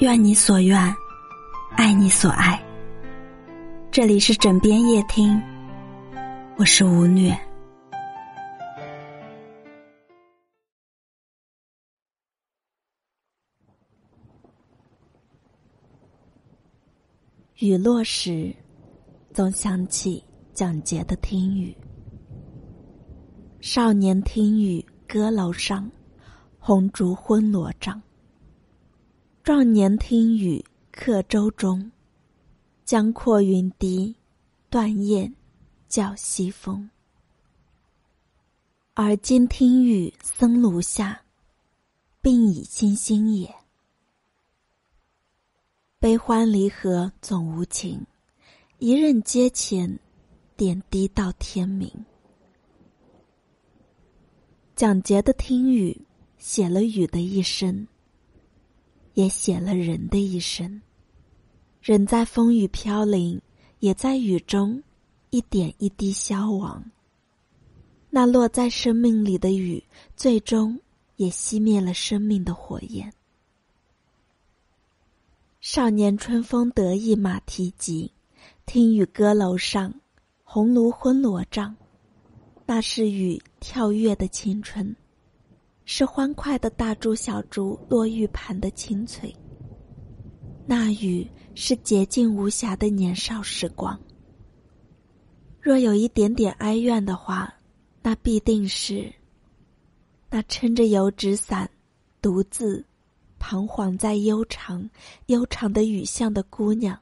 愿你所愿，爱你所爱。这里是枕边夜听，我是吴虐。雨落时，总想起蒋捷的听雨。少年听雨歌楼上，红烛昏罗帐。壮年听雨客舟中，江阔云低，断雁叫西风。而今听雨僧庐下，鬓已星星也。悲欢离合总无情，一任阶前，点滴到天明。蒋捷的听雨写了雨的一生，也写了人的一生。人在风雨飘零，也在雨中一点一滴消亡。那落在生命里的雨，最终也熄灭了生命的火焰。少年春风得意马蹄疾，听雨歌楼上，红炉昏罗帐。那是雨跳跃的青春，是欢快的大珠小珠落玉盘的清脆。那雨是洁净无瑕的年少时光。若有一点点哀怨的话，那必定是那撑着油纸伞，独自。彷徨在悠长、悠长的雨巷的姑娘，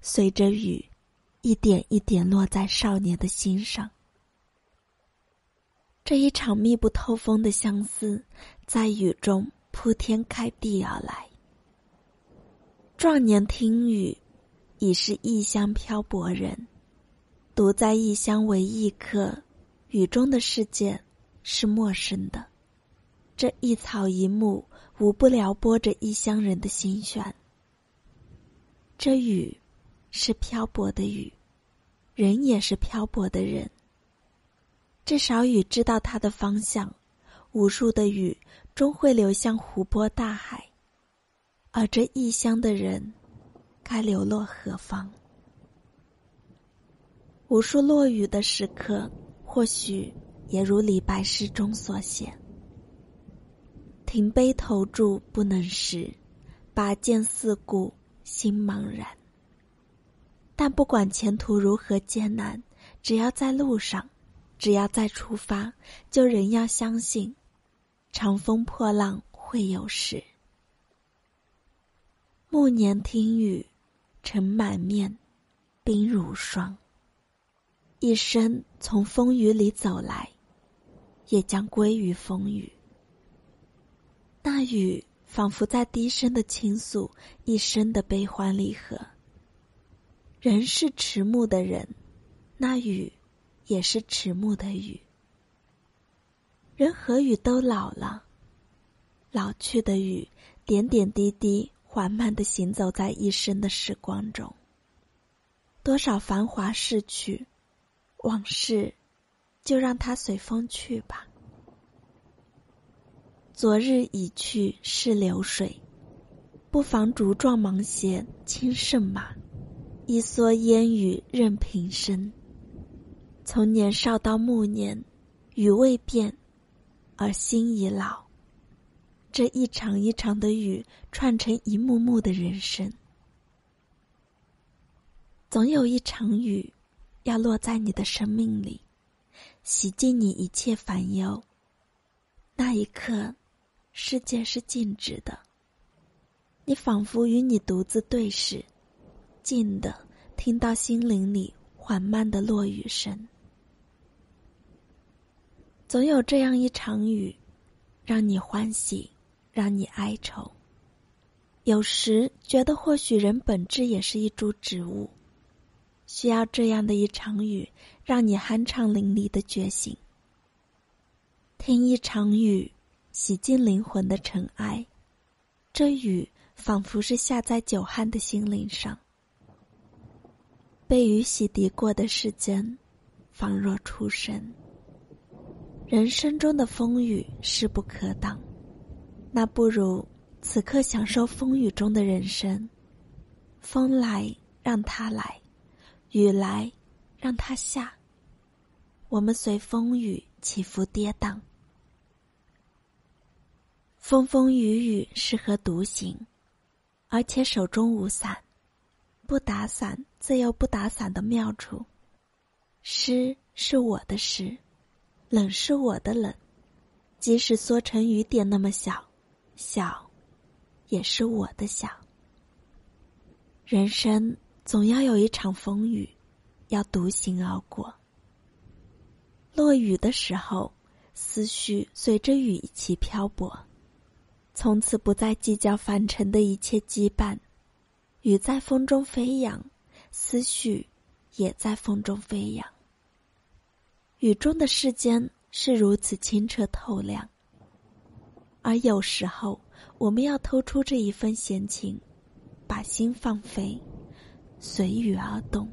随着雨，一点一点落在少年的心上。这一场密不透风的相思，在雨中铺天盖地而来。壮年听雨，已是异乡漂泊人，独在异乡为异客，雨中的世界是陌生的。这一草一木，无不撩拨着异乡人的心弦。这雨，是漂泊的雨，人也是漂泊的人。至少雨知道它的方向，无数的雨终会流向湖泊大海，而这异乡的人，该流落何方？无数落雨的时刻，或许也如李白诗中所写。停杯投箸不能食，拔剑四顾心茫然。但不管前途如何艰难，只要在路上，只要再出发，就仍要相信，长风破浪会有时。暮年听雨，尘满面，冰如霜。一生从风雨里走来，也将归于风雨。那雨仿佛在低声的倾诉一生的悲欢离合。人是迟暮的人，那雨也是迟暮的雨。人和雨都老了，老去的雨点点滴滴缓慢的行走在一生的时光中。多少繁华逝去，往事就让它随风去吧。昨日已去是流水，不妨竹壮芒鞋轻胜马，一蓑烟雨任平生。从年少到暮年，雨未变，而心已老。这一场一场的雨，串成一幕幕的人生。总有一场雨，要落在你的生命里，洗净你一切烦忧。那一刻。世界是静止的，你仿佛与你独自对视，静的听到心灵里缓慢的落雨声。总有这样一场雨，让你欢喜，让你哀愁。有时觉得，或许人本质也是一株植物，需要这样的一场雨，让你酣畅淋漓的觉醒。听一场雨。洗净灵魂的尘埃，这雨仿佛是下在久旱的心灵上。被雨洗涤过的世间，仿若初生。人生中的风雨势不可挡，那不如此刻享受风雨中的人生。风来让它来，雨来让它下。我们随风雨起伏跌宕，风风雨雨适合独行，而且手中无伞，不打伞自有不打伞的妙处。诗是我的诗，冷是我的冷，即使缩成雨点那么小，小，也是我的小。人生总要有一场风雨，要独行而过。落雨的时候，思绪随着雨一起漂泊，从此不再计较凡尘的一切羁绊。雨在风中飞扬，思绪也在风中飞扬。雨中的世间是如此清澈透亮，而有时候，我们要偷出这一份闲情。把心放飞，随雨而动。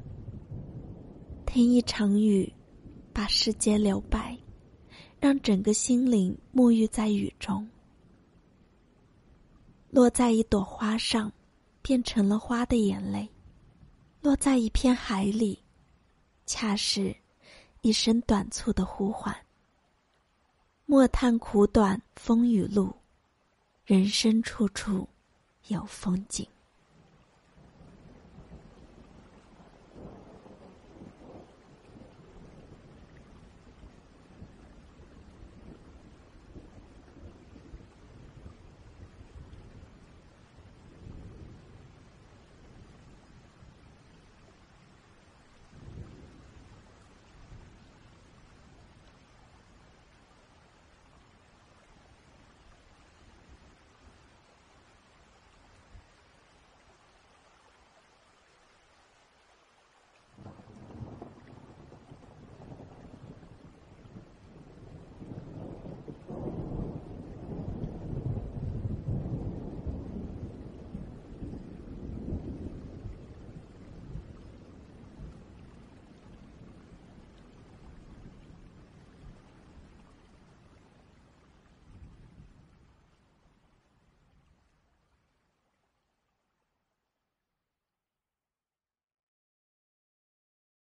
听一场雨，把世界留白，让整个心灵沐浴在雨中。落在一朵花上，变成了花的眼泪；落在一片海里，恰是一声短促的呼唤。莫叹苦短风雨路，人生处处有风景。